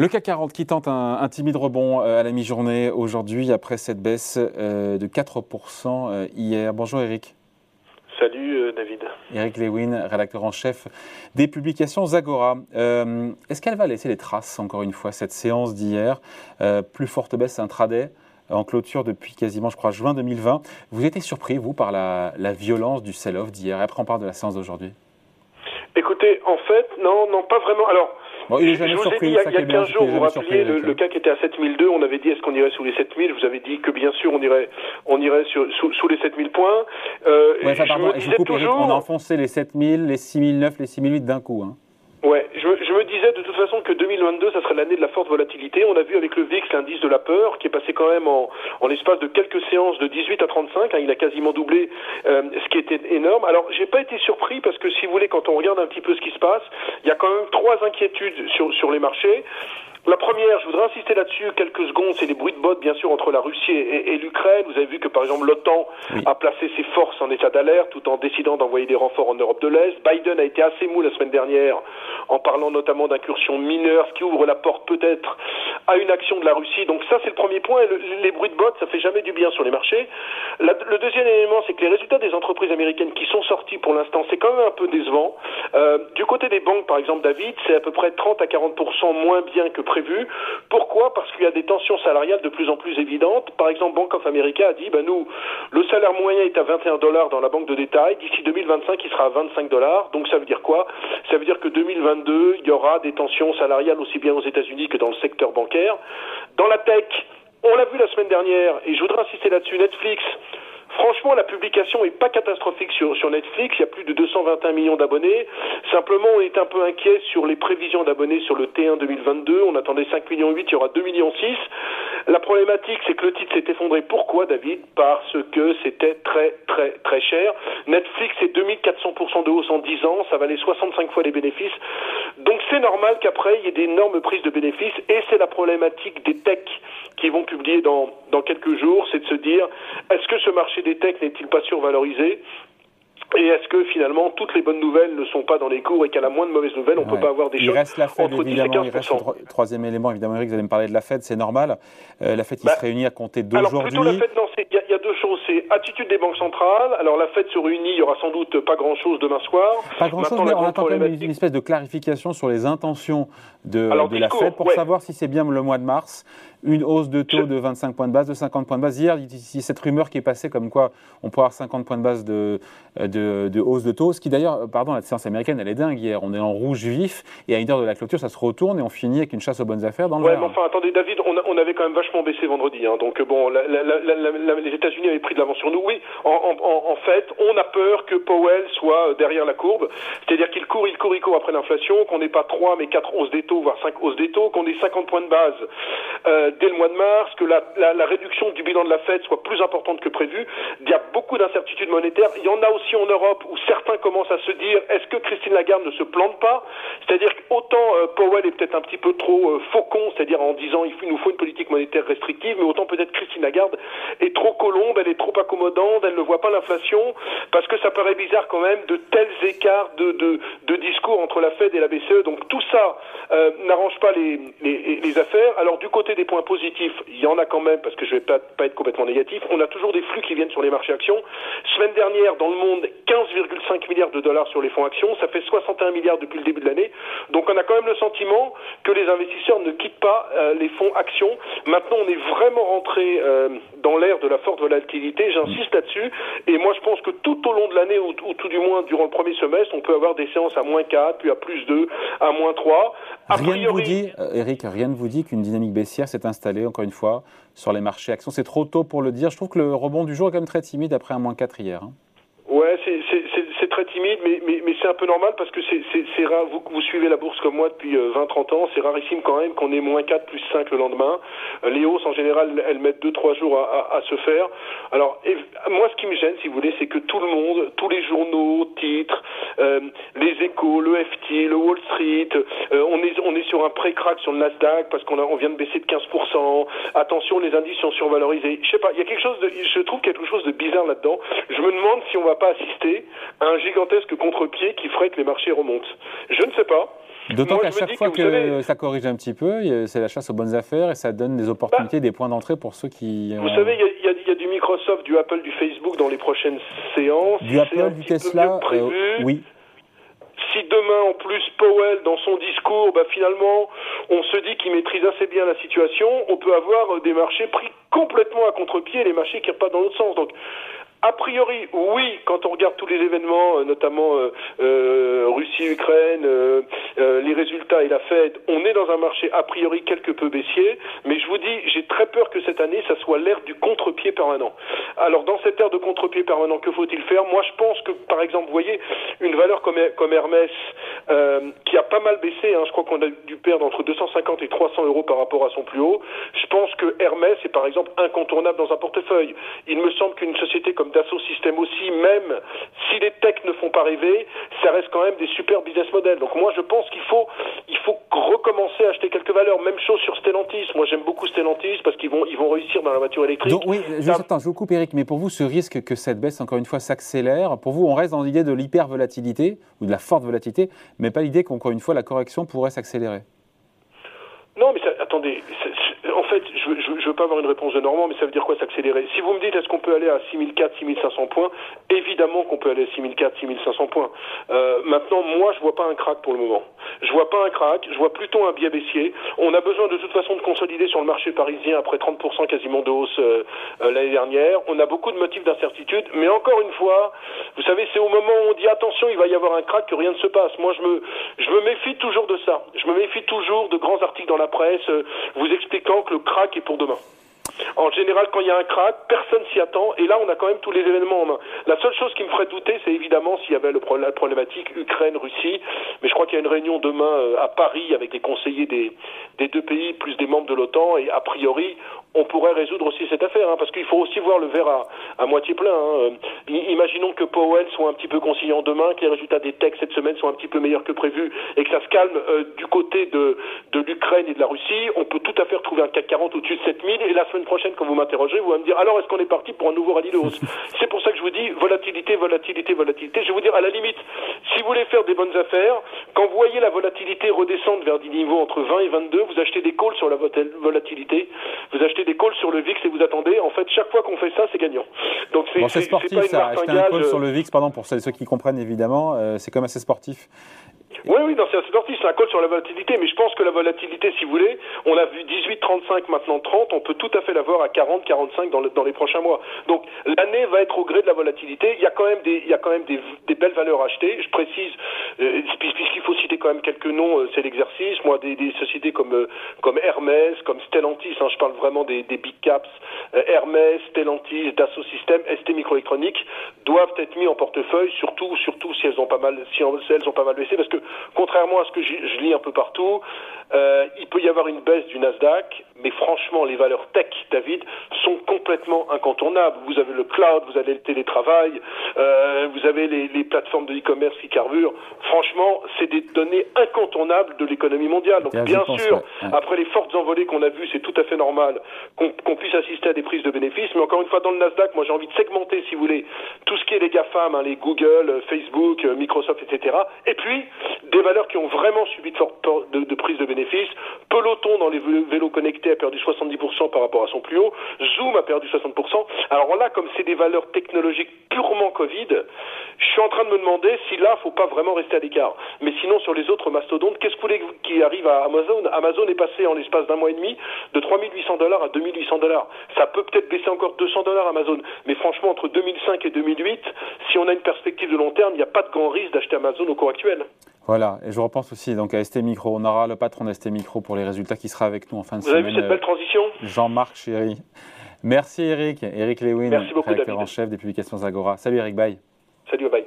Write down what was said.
Le CAC 40 qui tente un, timide rebond euh, à la mi-journée aujourd'hui après cette baisse euh, de 4% euh, hier. Bonjour Eric. Salut David. Eric Lewin, rédacteur en chef des publications Zagora. Est-ce qu'elle va laisser les traces, encore une fois, cette séance d'hier? Plus forte baisse intraday en clôture depuis quasiment, je crois, juin 2020. Vous étiez surpris, vous, par la, la violence du sell-off d'hier? Après, on parle de la séance d'aujourd'hui. Écoutez, en fait, non, non, pas vraiment. Alors, il je, vous ai dit, il y a, 15 jours, vous rappeliez, le, CAC était à 7002, on avait dit est-ce qu'on irait sous les 7000, vous avez dit que bien sûr on irait, on irait sur, sous, sous les 7000 points. Euh, ouais, enfin, pardon, je, je coupe, toujours... on a enfoncé les 7000, les 6009, les 6008 d'un coup. Hein. Ouais, je, me disais de toute façon que 2022, ça serait l'année de la forte volatilité. On a vu avec le VIX l'indice de la peur qui est passé quand même en, en l'espace de quelques séances de 18 à 35. Hein, il a quasiment doublé, euh, ce qui était énorme. Alors, j'ai pas été surpris parce que si vous voulez, quand on regarde un petit peu ce qui se passe, il y a quand même trois inquiétudes sur, sur les marchés. La première, je voudrais insister là-dessus quelques secondes, c'est les bruits de bottes, bien sûr, entre la Russie et, l'Ukraine. Vous avez vu que, par exemple, l'OTAN a placé ses forces en état d'alerte tout en décidant d'envoyer des renforts en Europe de l'Est. Biden a été assez mou la semaine dernière en parlant notamment d'incursions mineures, ce qui ouvre la porte peut-être à une action de la Russie. Donc ça, c'est le premier point. les bruits de bottes, ça fait jamais du bien sur les marchés. le deuxième élément, c'est que les résultats des entreprises américaines qui sont sortis pour l'instant, c'est quand même un peu décevant. Euh, du côté des banques, par exemple, David, c'est à peu près 30 à 40% moins bien que Pourquoi? Parce qu'il y a des tensions salariales de plus en plus évidentes. Par exemple, Bank of America a dit, ben nous, le salaire moyen est à 21 dollars dans la banque de détail. D'ici 2025, il sera à 25 dollars. Donc ça veut dire quoi? Ça veut dire que 2022, il y aura des tensions salariales aussi bien aux États-Unis que dans le secteur bancaire. Dans la tech, on l'a vu la semaine dernière, et je voudrais insister là-dessus, Netflix Franchement, la publication est pas catastrophique sur, sur Netflix. Il y a plus de 221 millions d'abonnés. Simplement, on est un peu inquiet sur les prévisions d'abonnés sur le T1 2022. On attendait 5 millions 8, il y aura 2 millions 6. La problématique, c'est que le titre s'est effondré. Pourquoi, David? Parce que c'était très, très, très cher. Netflix, c'est 2400% de hausse en 10 ans. Ça valait 65 fois les bénéfices. Donc, c'est normal qu'après, il y ait d'énormes prises de bénéfices. Et c'est la problématique des techs qui vont publier dans, dans quelques jours. C'est de se dire, est-ce que ce marché des techs n'est-il pas survalorisé? Et est-ce que finalement toutes les bonnes nouvelles ne sont pas dans les cours et qu'à la moindre mauvaise nouvelle, on ne peut pas avoir des choses Il reste la Fed, évidemment. Il reste le troisième élément, évidemment, Eric, vous allez me parler de la Fed, c'est normal. Euh, la Fed qui bah, se réunit à compter d'aujourd'hui. Alors plutôt la Fed, non, il y, a deux choses. C'est attitude des banques centrales. Alors la Fed se réunit, il y aura sans doute pas grand-chose demain soir. Pas grand-chose, mais on attend quand même une, espèce de clarification sur les intentions de, de la Fed pour savoir si c'est bien le mois de mars une hausse de taux de 25 points de base, de 50 points de base. Hier, il cette rumeur qui est passée comme quoi on pourrait avoir 50 points de base de, de, de hausse de taux. Ce qui d'ailleurs, pardon, la séance américaine, elle est dingue hier. On est en rouge vif et à une heure de la clôture, ça se retourne et on finit avec une chasse aux bonnes affaires dans le ouais, mais enfin, attendez, David, on, on, avait quand même vachement baissé vendredi. Hein, donc bon, la, la, la, les États-Unis avaient pris de l'avance sur nous. Oui, en, fait, on a peur que Powell soit derrière la courbe. C'est-à-dire qu'il court, il court, il court après l'inflation, qu'on n'ait pas 3 mais 4 hausses des taux, voire 5 hausses des taux, qu'on ait 50 points de base euh, dès le mois de mars que la, réduction du bilan de la Fed soit plus importante que prévu. Il y a beaucoup d'incertitudes monétaires. Il y en a aussi en Europe où certains commencent à se dire est-ce que Christine Lagarde ne se plante pas? C'est-à-dire qu'autant euh, Powell est peut-être un petit peu trop euh, faucon, c'est-à-dire en disant il, nous faut une politique monétaire restrictive, mais autant peut-être Christine Lagarde est trop colombe, elle est trop accommodante, elle ne voit pas l'inflation, parce que ça paraît bizarre quand même de tels écarts de, de, de discours entre la Fed et la BCE. Donc tout ça euh, n'arrange pas les, les, affaires. Alors du côté des points positifs, il y en a quand même, parce que je ne vais pas, pas, être complètement négatif, on a toujours des flux qui viennent sur les marchés actions. Semaine dernière, dans le monde, 15,5 milliards de dollars sur les fonds actions, ça fait 61 milliards depuis le début de l'année. Donc on a quand même le sentiment que les investisseurs ne quittent pas euh, les fonds actions. Maintenant, on est vraiment rentré euh, dans l'ère de la forte volatilité, j'insiste là-dessus, et moi je pense que tout au long de l'année, ou, tout du moins durant le premier semestre, on peut avoir des séances à moins 4, puis à plus 2, à moins 3. rien ne vous dit, euh, Eric, rien ne vous dit qu'une dynamique baissière s'est installée, encore une fois, sur les marchés actions. C'est trop tôt pour le dire. Je trouve que le rebond du jour est quand même très timide après un moins 4 hier. Hein. Ouais, c'est timide, mais, c'est un peu normal parce que c'est rare. Vous, vous suivez la bourse comme moi depuis 20-30 euh, ans, c'est rarissime quand même qu'on ait moins 4 plus 5 le lendemain. Euh, les hausses, en général, elles mettent 2-3 jours à, se faire. Alors, moi, ce qui me gêne, si vous voulez, c'est que tout le monde, tous les journaux, titres, euh, les échos, le FT, le Wall Street, on, est, sur un pré-crack sur le Nasdaq parce qu'on on vient de baisser de 15%. Attention, les indices sont survalorisés. Je sais pas, il y a quelque chose de, je trouve quelque chose de bizarre là-dedans. Je me demande si on va pas assister à un gigantesque contre-pied qui ferait que les marchés remontent. Je ne sais pas. D'autant qu'à chaque fois que, ça corrige un petit peu, c'est la chasse aux bonnes affaires et ça donne des opportunités, bah, des points d'entrée pour ceux qui. Vous savez, il y, a du Microsoft, du Apple, du Facebook dans les prochaines séances. Du Apple, du Tesla, euh, oui si demain en plus Powell dans son discours, bah, finalement on se dit qu'il maîtrise assez bien la situation, on peut avoir euh, des marchés pris complètement à contre-pied, les marchés qui repartent dans l'autre sens. Donc a priori, oui, quand on regarde tous les événements, euh, notamment euh, euh, Russie-Ukraine, les résultats et la Fed, on est dans un marché a priori quelque peu baissier, mais je vous dis, j'ai très peur que cette année, ça soit l'ère du contre-pied permanent. Alors dans cette ère de contre-pied permanent, que faut-il faire? Moi, je pense que, par exemple, vous voyez, une valeur comme, comme Hermès, qui a pas mal baissé, hein, je crois qu'on a dû perdre entre 250 et 300 euros par rapport à son plus haut, je pense que Hermès est par exemple incontournable dans un portefeuille. Il me semble qu'une société comme Dassault Systèmes aussi, même si les techs ne font pas rêver, ça reste quand même des super business models. Donc moi je pense qu'il faut, il faut recommencer à acheter quelques valeurs. Même chose sur Stellantis. Moi j'aime beaucoup Stellantis parce qu'ils vont, ils vont réussir dans la voiture électrique. Donc, oui, juste, attends, je vous coupe Eric, mais pour vous ce risque que cette baisse encore une fois s'accélère, pour vous on reste dans l'idée de l'hyper volatilité ou de la forte volatilité, mais pas l'idée qu'encore une fois la correction pourrait s'accélérer. Non, mais attendez, en fait, je ne veux pas avoir une réponse de Normand, mais ça veut dire quoi s'accélérer? Si vous me dites est-ce qu'on peut aller à 6004, 6500 points, évidemment qu'on peut aller à 6004, 6500 points. Euh, maintenant, moi, je vois pas un crack pour le moment. Je vois pas un crack, je vois plutôt un biais baissier. On a besoin de toute façon de consolider sur le marché parisien après 30% quasiment de hausse euh, euh, l'année dernière. On a beaucoup de motifs d'incertitude, mais encore une fois, vous savez, c'est au moment où on dit attention, il va y avoir un crack que rien ne se passe. Moi, je me, je me méfie toujours de ça. Je me méfie toujours de grands articles dans la presse vous expliquant que le crack est pour demain. En général, quand il y a un crack, personne s'y attend. Et là, on a quand même tous les événements en main. La seule chose qui me ferait douter, c'est évidemment s'il y avait le, la problématique Ukraine-Russie. Mais je crois qu'il y a une réunion demain euh, à Paris avec les conseillers des, deux pays, plus des membres de l'OTAN. Et a priori, on pourrait résoudre aussi cette affaire, hein, parce qu'il faut aussi voir le verre à, moitié plein. Hein. Imaginons que Powell soit un petit peu conciliant demain, que les résultats des techs cette semaine soient un petit peu meilleurs que prévu, et que ça se calme euh, du côté de, de l'Ukraine et de la Russie. On peut tout à fait retrouver un CAC 40 au-dessus de 7000, et la semaine prochaine, quand vous m'interrogez, vous allez me dire alors est-ce qu'on est parti pour un nouveau rallye de hausse C'est pour ça que je vous dis volatilité, volatilité, volatilité. Je vais vous dire à la limite, si vous voulez faire des bonnes affaires, quand vous voyez la volatilité redescendre vers des niveaux entre 20 et 22, vous achetez des calls sur la volatilité, vous achetez des calls sur le VIX et vous attendez. En fait, chaque fois qu'on fait ça, c'est gagnant. Donc c'est sportif, ça. Acheter un call sur le VIX, pardon, pour ceux qui comprennent évidemment, euh, c'est comme assez sportif. Oui, oui, assez sportif, c'est un call sur la volatilité, mais je pense que la volatilité, si vous voulez, on a vu 18, 35, maintenant 30, on peut tout à fait l'avoir à 40, 45 dans, dans les prochains mois. Donc l'année va être au gré de la volatilité. Il y a quand même des, il y a quand même des, belles valeurs achetées. Je précise, euh, puisqu'il faut citer quand même quelques noms, euh, c'est l'exercice. Moi, des, sociétés comme euh, comme Hermès, comme Stellantis, hein, je parle vraiment des, des big caps, euh, Hermès, Stellantis, Dassault Systèmes, ST Microélectronique, doivent être mis en portefeuille, surtout surtout si elles ont pas mal, si elles ont pas mal baissé, parce que contrairement à ce que je lis un peu partout, euh, il peut y avoir une baisse du Nasdaq, mais franchement, les valeurs tech, David, sont complètement incontournables. Vous avez le cloud, vous avez le télétravail, euh, vous avez les, les plateformes de e-commerce qui carburent. Franchement, c'est des données incontournables de l'économie mondiale. Donc, bien, sûr, après les fortes envolées qu'on a vues, c'est tout à fait normal qu'on puisse assister à des prises de bénéfices. Mais encore une fois, dans le Nasdaq, moi, j'ai envie de segmenter, si vous voulez, tout ce qui est les GAFAM, hein, les Google, Facebook, Microsoft, etc. Et puis, des valeurs qui ont vraiment subi de, fortes de, de prises de bénéfices Peloton dans les vélos connectés a perdu 70% par rapport à son plus haut. Zoom a perdu 60%. Alors là, comme c'est des valeurs technologiques purement Covid, je suis en train de me demander si là, faut pas vraiment rester à l'écart. Mais sinon, sur les autres mastodontes, qu'est-ce que vous voulez qui arrive à Amazon? Amazon est passé en l'espace d'un mois et demi de 3800 dollars à 2800 dollars. Ça peut peut-être baisser encore 200 dollars Amazon. Mais franchement, entre 2005 et 2008, si on a une perspective de long terme, il n'y a pas de grand risque d'acheter Amazon au cours actuel. Voilà, et je repense aussi donc à ST Micro. On aura le patron d'ST Micro pour les résultats qui sera avec nous en fin de semaine. Vous avez vu cette belle transition? Jean-Marc Chéry. Merci Eric. Eric Lewin, rédacteur en chef des publications Agora. Salut Eric, bye. Salut, bye.